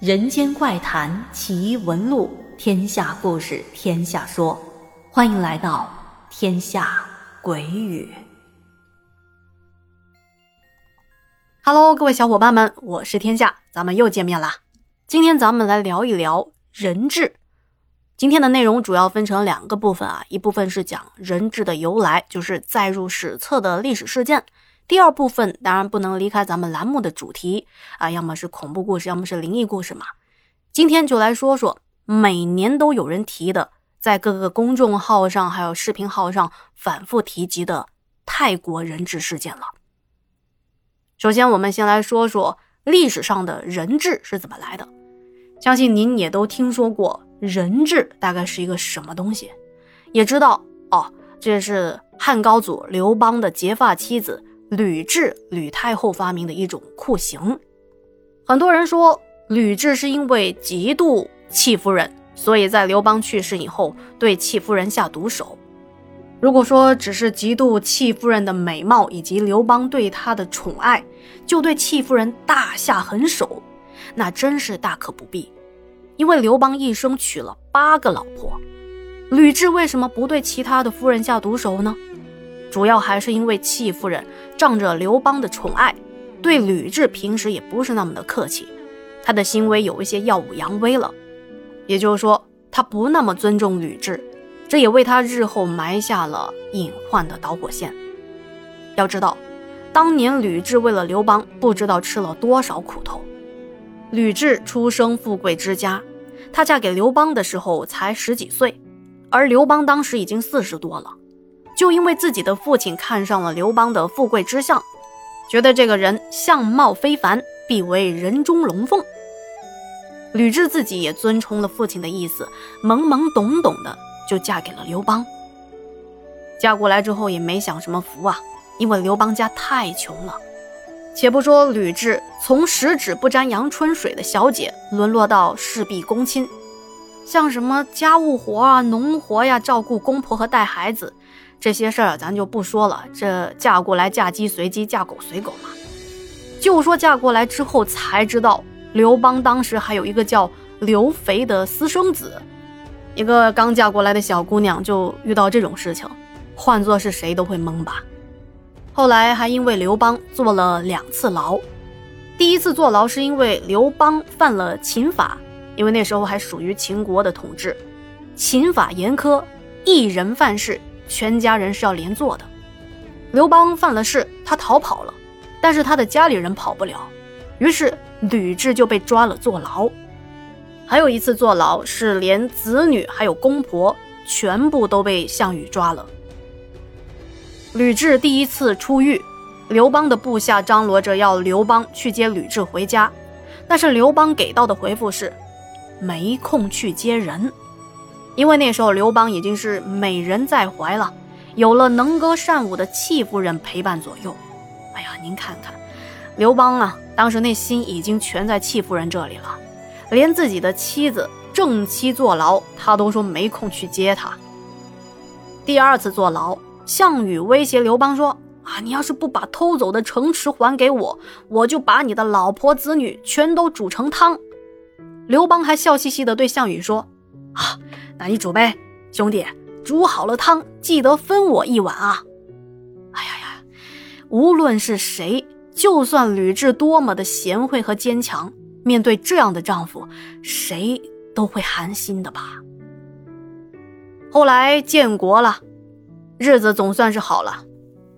人间怪谈奇闻录，天下故事天下说，欢迎来到天下鬼语。Hello，各位小伙伴们，我是天下，咱们又见面啦。今天咱们来聊一聊人质。今天的内容主要分成两个部分啊，一部分是讲人质的由来，就是载入史册的历史事件。第二部分当然不能离开咱们栏目的主题啊，要么是恐怖故事，要么是灵异故事嘛。今天就来说说每年都有人提的，在各个公众号上还有视频号上反复提及的泰国人质事件了。首先，我们先来说说历史上的人质是怎么来的。相信您也都听说过人质大概是一个什么东西，也知道哦，这是汉高祖刘邦的结发妻子。吕雉，吕太后发明的一种酷刑。很多人说，吕雉是因为嫉妒戚夫人，所以在刘邦去世以后对戚夫人下毒手。如果说只是嫉妒戚夫人的美貌以及刘邦对她的宠爱，就对戚夫人大下狠手，那真是大可不必。因为刘邦一生娶了八个老婆，吕雉为什么不对其他的夫人下毒手呢？主要还是因为戚夫人仗着刘邦的宠爱，对吕雉平时也不是那么的客气，他的行为有一些耀武扬威了，也就是说他不那么尊重吕雉，这也为他日后埋下了隐患的导火线。要知道，当年吕雉为了刘邦，不知道吃了多少苦头。吕雉出生富贵之家，她嫁给刘邦的时候才十几岁，而刘邦当时已经四十多了。就因为自己的父亲看上了刘邦的富贵之相，觉得这个人相貌非凡，必为人中龙凤。吕雉自己也遵从了父亲的意思，懵懵懂懂的就嫁给了刘邦。嫁过来之后也没享什么福啊，因为刘邦家太穷了。且不说吕雉从十指不沾阳春水的小姐，沦落到事必躬亲，像什么家务活啊、农活呀、照顾公婆和带孩子。这些事儿咱就不说了，这嫁过来嫁鸡随鸡，嫁狗随狗嘛。就说嫁过来之后才知道，刘邦当时还有一个叫刘肥的私生子。一个刚嫁过来的小姑娘就遇到这种事情，换做是谁都会懵吧。后来还因为刘邦坐了两次牢，第一次坐牢是因为刘邦犯了秦法，因为那时候还属于秦国的统治，秦法严苛，一人犯事。全家人是要连坐的。刘邦犯了事，他逃跑了，但是他的家里人跑不了，于是吕雉就被抓了坐牢。还有一次坐牢是连子女还有公婆全部都被项羽抓了。吕雉第一次出狱，刘邦的部下张罗着要刘邦去接吕雉回家，但是刘邦给到的回复是没空去接人。因为那时候刘邦已经是美人在怀了，有了能歌善舞的戚夫人陪伴左右。哎呀，您看看，刘邦啊，当时那心已经全在戚夫人这里了，连自己的妻子正妻坐牢，他都说没空去接她。第二次坐牢，项羽威胁刘邦说：“啊，你要是不把偷走的城池还给我，我就把你的老婆子女全都煮成汤。”刘邦还笑嘻嘻地对项羽说：“啊。”那你煮呗，兄弟，煮好了汤，记得分我一碗啊！哎呀呀，无论是谁，就算吕雉多么的贤惠和坚强，面对这样的丈夫，谁都会寒心的吧。后来建国了，日子总算是好了，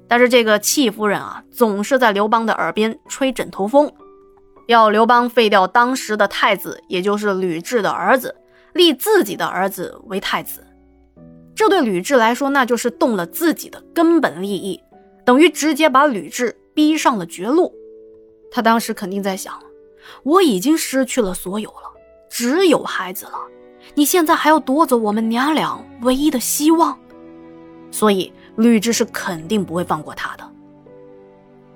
但是这个戚夫人啊，总是在刘邦的耳边吹枕头风，要刘邦废掉当时的太子，也就是吕雉的儿子。立自己的儿子为太子，这对吕雉来说，那就是动了自己的根本利益，等于直接把吕雉逼上了绝路。他当时肯定在想：我已经失去了所有了，只有孩子了，你现在还要夺走我们娘俩唯一的希望，所以吕雉是肯定不会放过他的。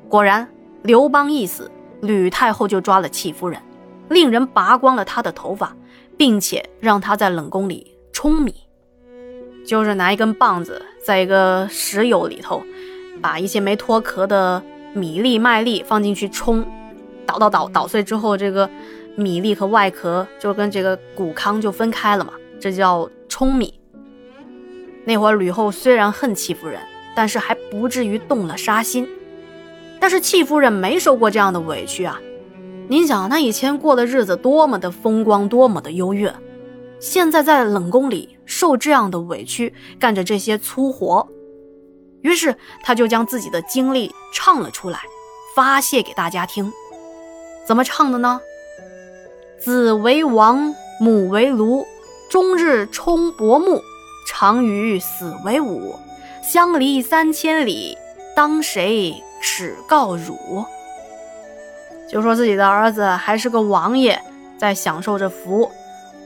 果然，刘邦一死，吕太后就抓了戚夫人，令人拔光了她的头发。并且让他在冷宫里舂米，就是拿一根棒子，在一个石油里头，把一些没脱壳的米粒、麦粒放进去冲，捣捣捣捣碎之后，这个米粒和外壳就跟这个谷糠就分开了嘛，这叫舂米。那会儿吕后虽然恨戚夫人，但是还不至于动了杀心。但是戚夫人没受过这样的委屈啊！您想，他以前过的日子多么的风光，多么的优越，现在在冷宫里受这样的委屈，干着这些粗活，于是他就将自己的经历唱了出来，发泄给大家听。怎么唱的呢？子为王，母为奴，终日冲薄暮。常与死为伍，相离三千里，当谁耻告汝？就说自己的儿子还是个王爷，在享受着福，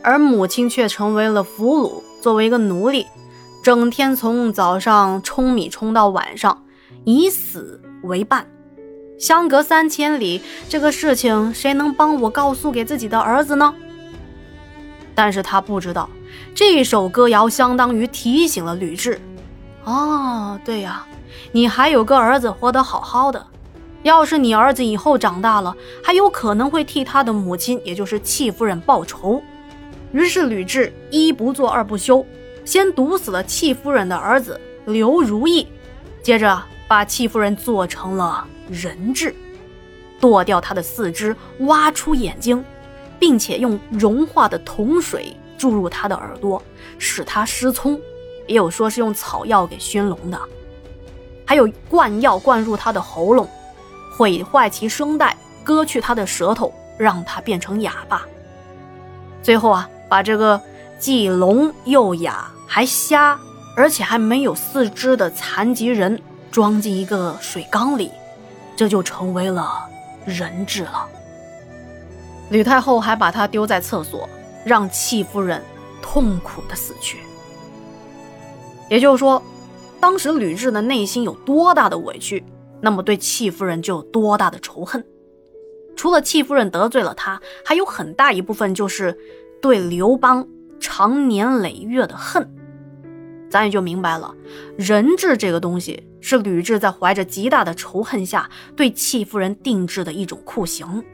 而母亲却成为了俘虏，作为一个奴隶，整天从早上冲米冲到晚上，以死为伴，相隔三千里，这个事情谁能帮我告诉给自己的儿子呢？但是他不知道。这首歌谣相当于提醒了吕雉，哦，对呀，你还有个儿子活得好好的，要是你儿子以后长大了，还有可能会替他的母亲，也就是戚夫人报仇。于是吕雉一不做二不休，先毒死了戚夫人的儿子刘如意，接着把戚夫人做成了人质，剁掉她的四肢，挖出眼睛，并且用融化的铜水。注入她的耳朵，使她失聪，也有说是用草药给熏聋的，还有灌药灌入他的喉咙，毁坏其声带，割去他的舌头，让他变成哑巴。最后啊，把这个既聋又哑还瞎，而且还没有四肢的残疾人装进一个水缸里，这就成为了人质了。吕太后还把他丢在厕所。让戚夫人痛苦的死去。也就是说，当时吕雉的内心有多大的委屈，那么对戚夫人就有多大的仇恨。除了戚夫人得罪了他，还有很大一部分就是对刘邦长年累月的恨。咱也就明白了，人质这个东西是吕雉在怀着极大的仇恨下对戚夫人定制的一种酷刑。